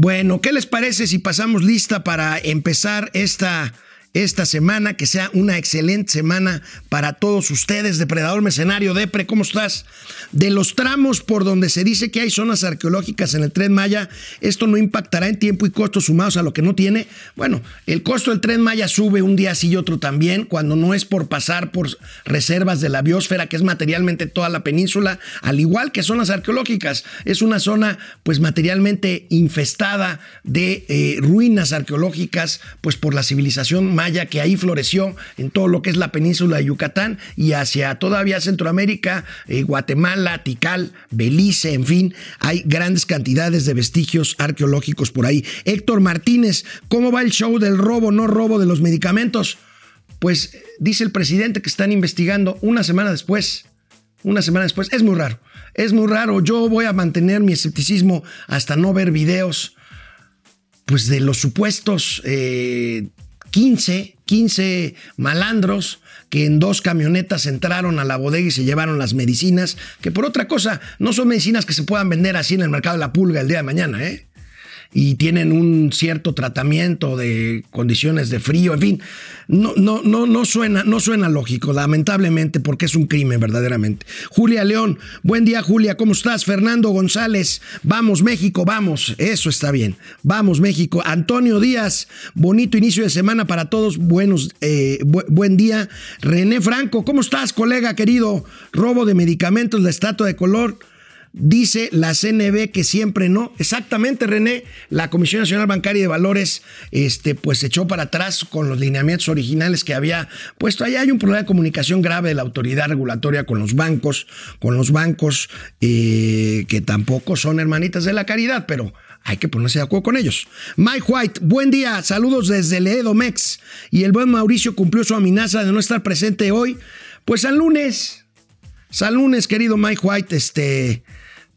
Bueno, ¿qué les parece si pasamos lista para empezar esta esta semana, que sea una excelente semana para todos ustedes. Depredador Mercenario, Depre, ¿cómo estás? De los tramos por donde se dice que hay zonas arqueológicas en el tren Maya, esto no impactará en tiempo y costo sumados a lo que no tiene. Bueno, el costo del tren Maya sube un día sí y otro también, cuando no es por pasar por reservas de la biosfera, que es materialmente toda la península, al igual que zonas arqueológicas. Es una zona, pues, materialmente infestada de eh, ruinas arqueológicas, pues, por la civilización maya que ahí floreció en todo lo que es la península de Yucatán y hacia todavía Centroamérica, eh, Guatemala, Tikal, Belice, en fin, hay grandes cantidades de vestigios arqueológicos por ahí. Héctor Martínez, ¿cómo va el show del robo, no robo de los medicamentos? Pues dice el presidente que están investigando una semana después. Una semana después. Es muy raro. Es muy raro. Yo voy a mantener mi escepticismo hasta no ver videos pues de los supuestos eh, 15, 15 malandros que en dos camionetas entraron a la bodega y se llevaron las medicinas, que por otra cosa no son medicinas que se puedan vender así en el mercado de la pulga el día de mañana, ¿eh? Y tienen un cierto tratamiento de condiciones de frío, en fin, no, no, no, no, suena, no suena lógico, lamentablemente, porque es un crimen verdaderamente. Julia León, buen día Julia, ¿cómo estás? Fernando González, vamos México, vamos, eso está bien, vamos México. Antonio Díaz, bonito inicio de semana para todos, buenos, eh, buen día. René Franco, ¿cómo estás, colega querido? Robo de medicamentos, la estatua de color. Dice la CNB que siempre no. Exactamente, René. La Comisión Nacional Bancaria de Valores, este, pues echó para atrás con los lineamientos originales que había puesto. Ahí hay un problema de comunicación grave de la autoridad regulatoria con los bancos, con los bancos eh, que tampoco son hermanitas de la caridad, pero hay que ponerse de acuerdo con ellos. Mike White, buen día, saludos desde Leedo Mex. Y el buen Mauricio cumplió su amenaza de no estar presente hoy. Pues al lunes, al lunes, querido Mike White, este,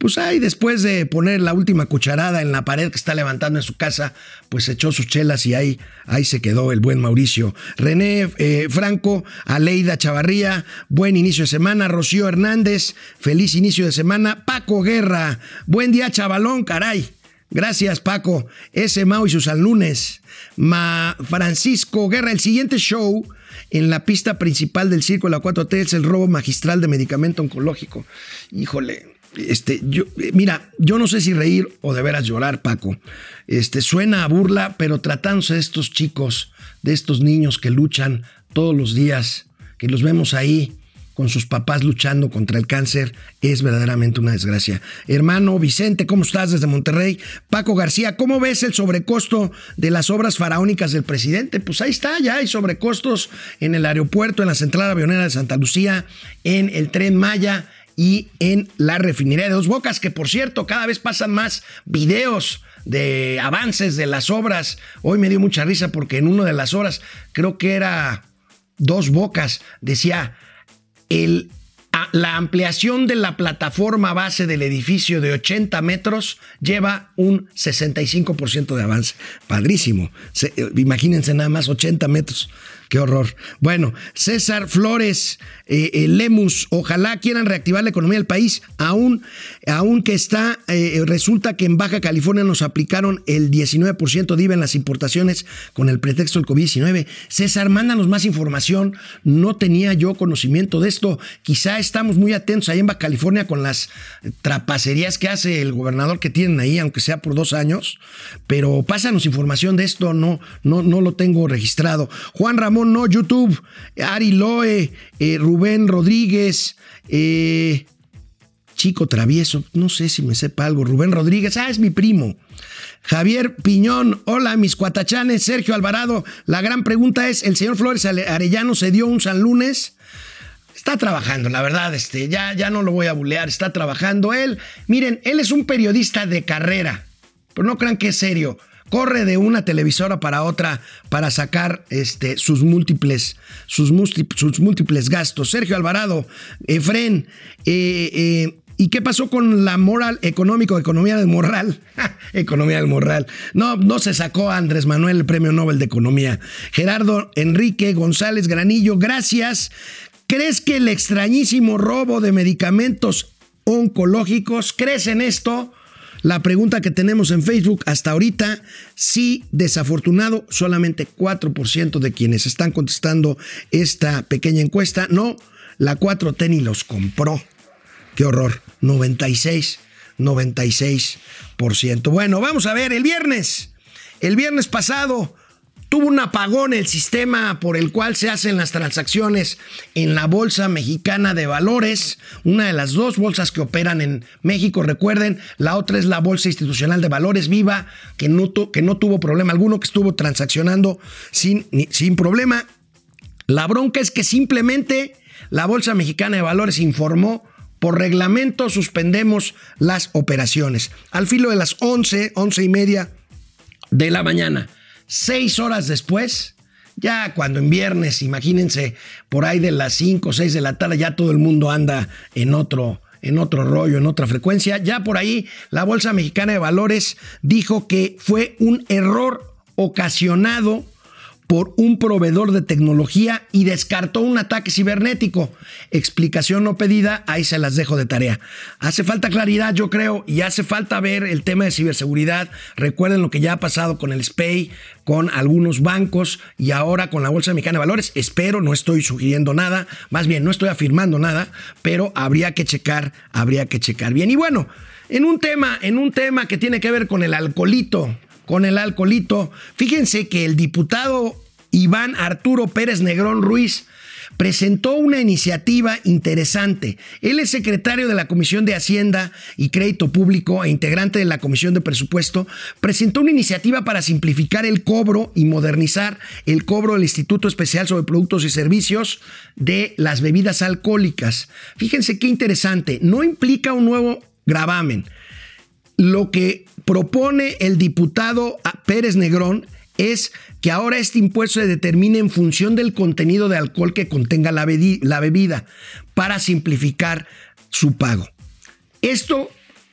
pues ahí después de poner la última cucharada en la pared que está levantando en su casa, pues echó sus chelas y ahí, ahí se quedó el buen Mauricio. René eh, Franco, Aleida Chavarría, buen inicio de semana. Rocío Hernández, feliz inicio de semana. Paco Guerra, buen día chavalón, caray. Gracias Paco. Ese Mau y sus alumnes. Ma Francisco Guerra, el siguiente show en la pista principal del circo de la 4T es el robo magistral de medicamento oncológico. Híjole, este, yo, mira, yo no sé si reír o de veras llorar, Paco. Este, suena a burla, pero tratándose de estos chicos, de estos niños que luchan todos los días, que los vemos ahí con sus papás luchando contra el cáncer, es verdaderamente una desgracia. Hermano Vicente, ¿cómo estás desde Monterrey? Paco García, ¿cómo ves el sobrecosto de las obras faraónicas del presidente? Pues ahí está, ya hay sobrecostos en el aeropuerto, en la central avionera de Santa Lucía, en el tren Maya y en la refinería de Dos Bocas, que por cierto, cada vez pasan más videos de avances de las obras. Hoy me dio mucha risa porque en una de las horas, creo que era Dos Bocas, decía el la ampliación de la plataforma base del edificio de 80 metros lleva un 65% de avance. Padrísimo. Eh, imagínense nada más 80 metros. Qué horror. Bueno, César Flores, eh, Lemus, ojalá quieran reactivar la economía del país, aún, aún que está, eh, resulta que en Baja California nos aplicaron el 19% de IVA en las importaciones con el pretexto del COVID-19. César, mándanos más información. No tenía yo conocimiento de esto. Quizá estamos muy atentos ahí en Baja California con las trapacerías que hace el gobernador que tienen ahí, aunque sea por dos años. Pero pásanos información de esto, no, no, no lo tengo registrado. Juan Ramón no, YouTube, Ari Loe, eh, Rubén Rodríguez, eh, Chico Travieso, no sé si me sepa algo, Rubén Rodríguez, ah, es mi primo. Javier Piñón, hola mis cuatachanes, Sergio Alvarado, la gran pregunta es, ¿el señor Flores Arellano se dio un San Lunes? Está trabajando, la verdad, este, ya, ya no lo voy a bulear, está trabajando él. Miren, él es un periodista de carrera, pero no crean que es serio corre de una televisora para otra para sacar este, sus, múltiples, sus, sus múltiples gastos. Sergio Alvarado, Efren, eh, eh, ¿Y qué pasó con la moral económico, economía del moral? economía del moral. No, no se sacó Andrés Manuel el premio Nobel de Economía. Gerardo Enrique González Granillo, gracias. ¿Crees que el extrañísimo robo de medicamentos oncológicos, crees en esto? la pregunta que tenemos en Facebook hasta ahorita, sí, desafortunado, solamente 4% de quienes están contestando esta pequeña encuesta, no, la 4T ni los compró. Qué horror, 96, 96%. Bueno, vamos a ver, el viernes, el viernes pasado tuvo un apagón el sistema por el cual se hacen las transacciones en la Bolsa Mexicana de Valores, una de las dos bolsas que operan en México, recuerden, la otra es la Bolsa Institucional de Valores Viva, que no, tuvo problema alguno, que estuvo transaccionando sin, sin problema. La bronca es que simplemente la Bolsa Mexicana de Valores informó por reglamento suspendemos las operaciones. Al filo de las 11, 11 y media de la mañana Seis horas después, ya cuando en viernes, imagínense, por ahí de las 5 o 6 de la tarde, ya todo el mundo anda en otro, en otro rollo, en otra frecuencia. Ya por ahí la Bolsa Mexicana de Valores dijo que fue un error ocasionado por un proveedor de tecnología y descartó un ataque cibernético. Explicación no pedida, ahí se las dejo de tarea. Hace falta claridad, yo creo, y hace falta ver el tema de ciberseguridad. Recuerden lo que ya ha pasado con el SPAY, con algunos bancos y ahora con la Bolsa Mexicana de Valores. Espero, no estoy sugiriendo nada, más bien no estoy afirmando nada, pero habría que checar, habría que checar bien. Y bueno, en un tema, en un tema que tiene que ver con el alcoholito, con el alcoholito. Fíjense que el diputado Iván Arturo Pérez Negrón Ruiz presentó una iniciativa interesante. Él es secretario de la Comisión de Hacienda y Crédito Público e integrante de la Comisión de Presupuesto. Presentó una iniciativa para simplificar el cobro y modernizar el cobro del Instituto Especial sobre Productos y Servicios de las bebidas alcohólicas. Fíjense qué interesante. No implica un nuevo gravamen. Lo que propone el diputado Pérez Negrón es que ahora este impuesto se determine en función del contenido de alcohol que contenga la, bebida para simplificar su pago. Esto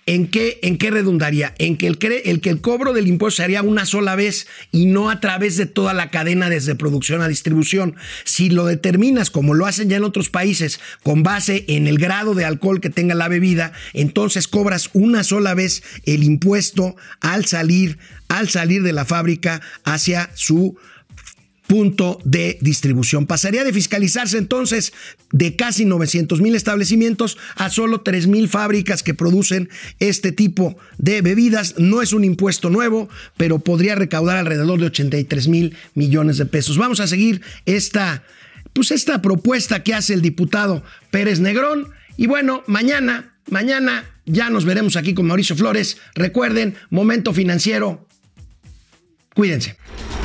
¿En qué, ¿En qué redundaría? En que el, el, que el cobro del impuesto se haría una sola vez y no a través de toda la cadena desde producción a distribución. Si lo determinas como lo hacen ya en otros países con base en el grado de alcohol que tenga la bebida, entonces cobras una sola vez el impuesto al salir, al salir de la fábrica hacia su punto de distribución. Pasaría de fiscalizarse entonces de casi 900 mil establecimientos a solo 3 mil fábricas que producen este tipo de bebidas. No es un impuesto nuevo, pero podría recaudar alrededor de 83 mil millones de pesos. Vamos a seguir esta, pues esta propuesta que hace el diputado Pérez Negrón. Y bueno, mañana, mañana ya nos veremos aquí con Mauricio Flores. Recuerden, momento financiero. Cuídense.